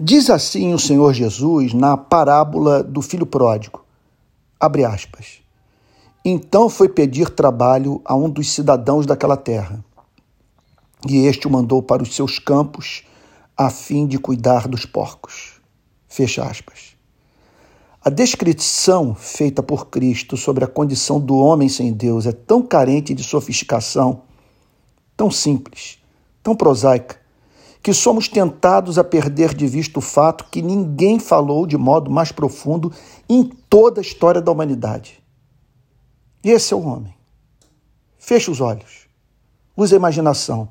Diz assim o Senhor Jesus na parábola do filho pródigo. Abre aspas. Então foi pedir trabalho a um dos cidadãos daquela terra. E este o mandou para os seus campos a fim de cuidar dos porcos. Fecha aspas. A descrição feita por Cristo sobre a condição do homem sem Deus é tão carente de sofisticação, tão simples, tão prosaica, que somos tentados a perder de vista o fato que ninguém falou de modo mais profundo em toda a história da humanidade. E esse é o homem. Feche os olhos, use a imaginação.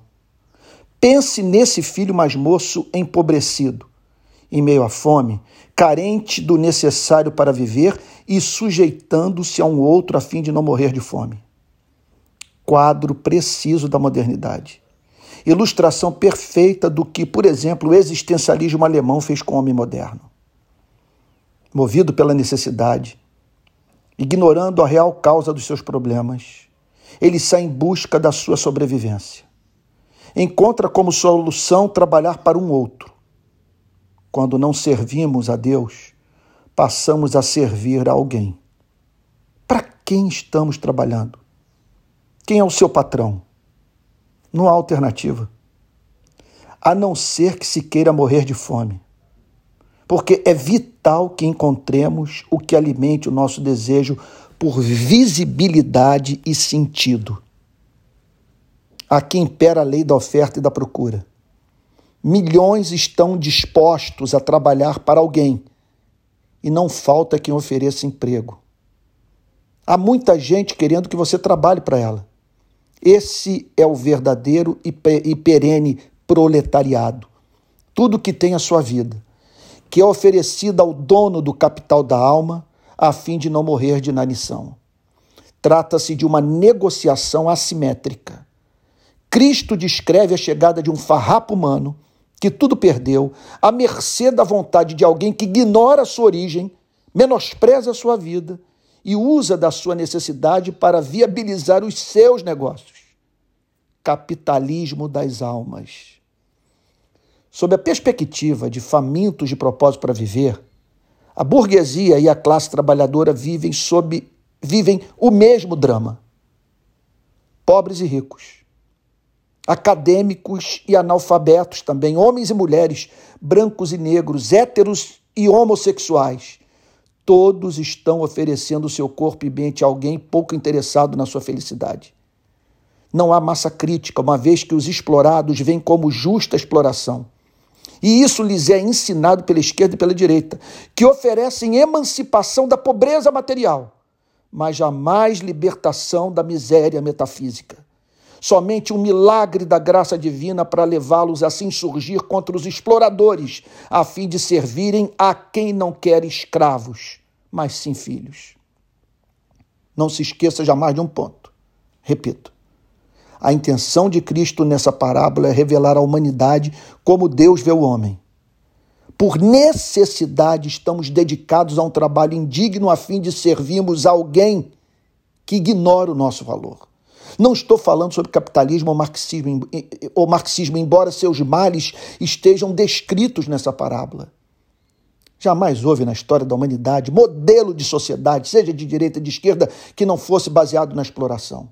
Pense nesse filho mais moço empobrecido, em meio à fome, carente do necessário para viver e sujeitando-se a um outro a fim de não morrer de fome. Quadro preciso da modernidade ilustração perfeita do que, por exemplo, o existencialismo alemão fez com o homem moderno. Movido pela necessidade, ignorando a real causa dos seus problemas, ele sai em busca da sua sobrevivência. Encontra como solução trabalhar para um outro. Quando não servimos a Deus, passamos a servir a alguém. Para quem estamos trabalhando? Quem é o seu patrão? Não há alternativa. A não ser que se queira morrer de fome. Porque é vital que encontremos o que alimente o nosso desejo por visibilidade e sentido. Aqui impera a lei da oferta e da procura. Milhões estão dispostos a trabalhar para alguém e não falta quem ofereça emprego. Há muita gente querendo que você trabalhe para ela. Esse é o verdadeiro e perene proletariado. Tudo que tem a sua vida, que é oferecida ao dono do capital da alma, a fim de não morrer de inanição. Trata-se de uma negociação assimétrica. Cristo descreve a chegada de um farrapo humano que tudo perdeu, à mercê da vontade de alguém que ignora a sua origem, menospreza a sua vida e usa da sua necessidade para viabilizar os seus negócios. Capitalismo das almas. Sob a perspectiva de famintos de propósito para viver, a burguesia e a classe trabalhadora vivem sob vivem o mesmo drama. Pobres e ricos, acadêmicos e analfabetos também, homens e mulheres, brancos e negros, héteros e homossexuais, Todos estão oferecendo seu corpo e mente a alguém pouco interessado na sua felicidade. Não há massa crítica, uma vez que os explorados vêm como justa exploração. E isso lhes é ensinado pela esquerda e pela direita, que oferecem emancipação da pobreza material, mas jamais libertação da miséria metafísica. Somente um milagre da graça divina para levá-los a se insurgir contra os exploradores, a fim de servirem a quem não quer escravos, mas sim filhos. Não se esqueça jamais de um ponto. Repito. A intenção de Cristo nessa parábola é revelar à humanidade como Deus vê o homem. Por necessidade, estamos dedicados a um trabalho indigno a fim de servirmos alguém que ignora o nosso valor. Não estou falando sobre capitalismo ou marxismo, ou marxismo, embora seus males estejam descritos nessa parábola. Jamais houve na história da humanidade modelo de sociedade, seja de direita ou de esquerda, que não fosse baseado na exploração.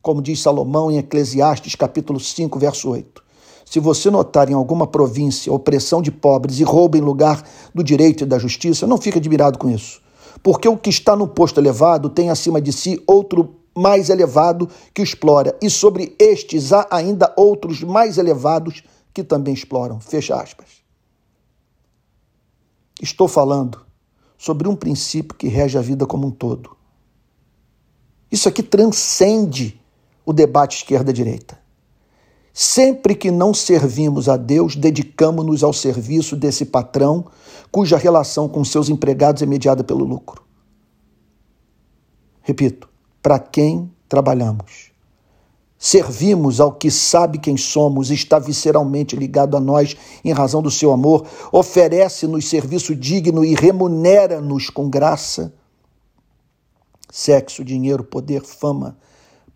Como diz Salomão em Eclesiastes, capítulo 5, verso 8. Se você notar em alguma província opressão de pobres e roubo em lugar do direito e da justiça, não fique admirado com isso. Porque o que está no posto elevado tem acima de si outro mais elevado que o explora, e sobre estes há ainda outros mais elevados que também exploram. Fecha aspas. Estou falando sobre um princípio que rege a vida como um todo. Isso aqui transcende o debate esquerda-direita. Sempre que não servimos a Deus, dedicamos-nos ao serviço desse patrão cuja relação com seus empregados é mediada pelo lucro. Repito, para quem trabalhamos. Servimos ao que sabe quem somos, está visceralmente ligado a nós em razão do seu amor, oferece-nos serviço digno e remunera-nos com graça. Sexo, dinheiro, poder, fama,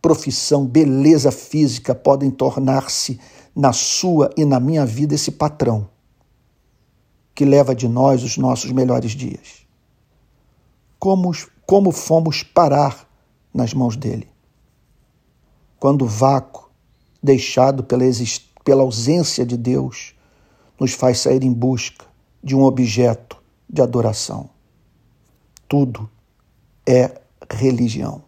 profissão, beleza física podem tornar-se na sua e na minha vida esse patrão. que leva de nós os nossos melhores dias. Como, como fomos parar nas mãos dele? Quando o vácuo, deixado pela, pela ausência de Deus, nos faz sair em busca de um objeto de adoração. Tudo é religião.